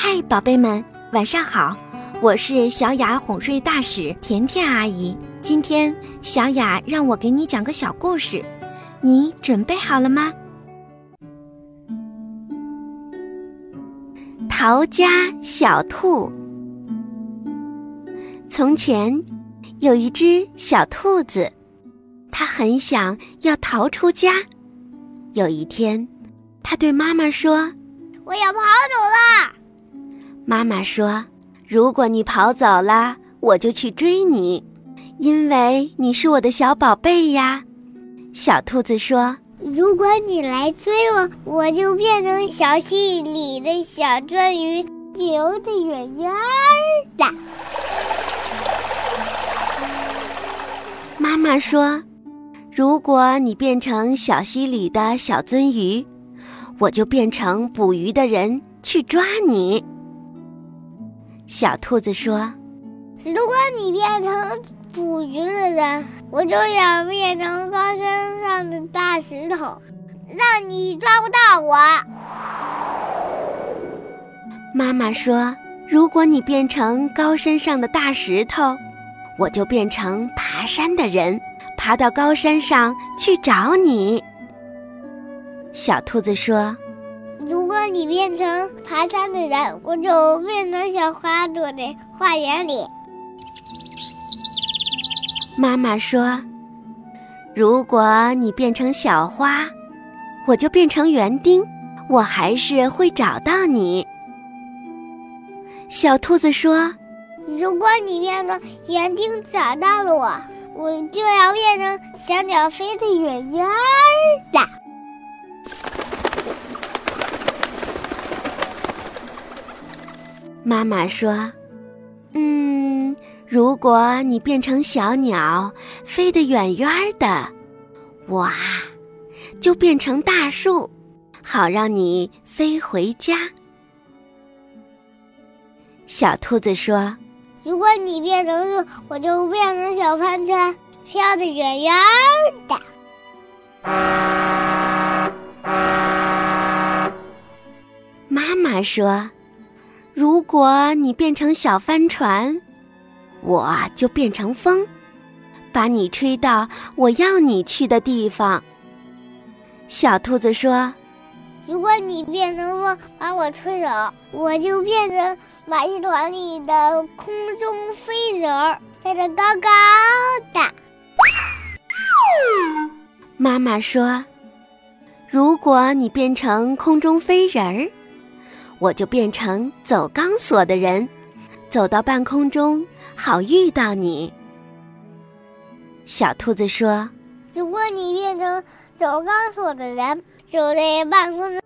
嗨，宝贝们，晚上好！我是小雅哄睡大使甜甜阿姨。今天小雅让我给你讲个小故事，你准备好了吗？逃家小兔。从前有一只小兔子，它很想要逃出家。有一天，它对妈妈说：“我要跑走了。”妈妈说：“如果你跑走了，我就去追你，因为你是我的小宝贝呀。”小兔子说：“如果你来追我，我就变成小溪里的小鳟鱼，游得远远的。”妈妈说：“如果你变成小溪里的小鳟鱼，我就变成捕鱼的人去抓你。”小兔子说：“如果你变成捕鱼的人，我就要变成高山上的大石头，让你抓不到我。”妈妈说：“如果你变成高山上的大石头，我就变成爬山的人，爬到高山上去找你。”小兔子说。你变成爬山的人，我就变成小花朵的花园里。妈妈说：“如果你变成小花，我就变成园丁，我还是会找到你。”小兔子说：“如果你变成园丁找到了我，我就要变成小鸟飞得远远的。”妈妈说：“嗯，如果你变成小鸟，飞得远远的，我啊，就变成大树，好让你飞回家。”小兔子说：“如果你变成树，我就变成小帆船，飘得远远的。”妈妈说。如果你变成小帆船，我就变成风，把你吹到我要你去的地方。小兔子说：“如果你变成风，把我吹走，我就变成马戏团里的空中飞人，飞得高高的。”妈妈说：“如果你变成空中飞人儿。”我就变成走钢索的人，走到半空中，好遇到你。小兔子说：“如果你变成走钢索的人，走在半空中，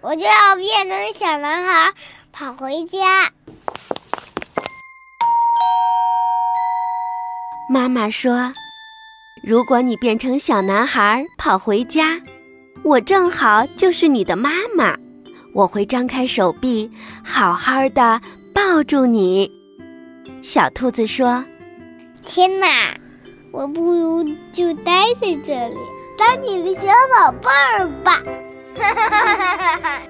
我就要变成小男孩，跑回家。”妈妈说：“如果你变成小男孩跑回家，我正好就是你的妈妈。”我会张开手臂，好好的抱住你。小兔子说：“天哪，我不如就待在这里，当你的小宝贝儿吧。”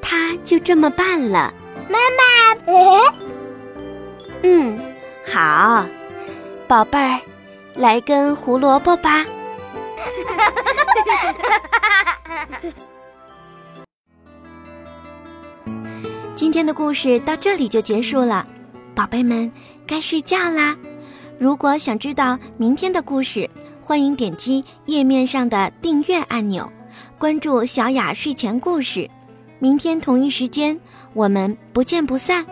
他就这么办了。妈妈，嗯，好，宝贝儿，来根胡萝卜吧。今天的故事到这里就结束了，宝贝们该睡觉啦。如果想知道明天的故事，欢迎点击页面上的订阅按钮，关注小雅睡前故事。明天同一时间，我们不见不散。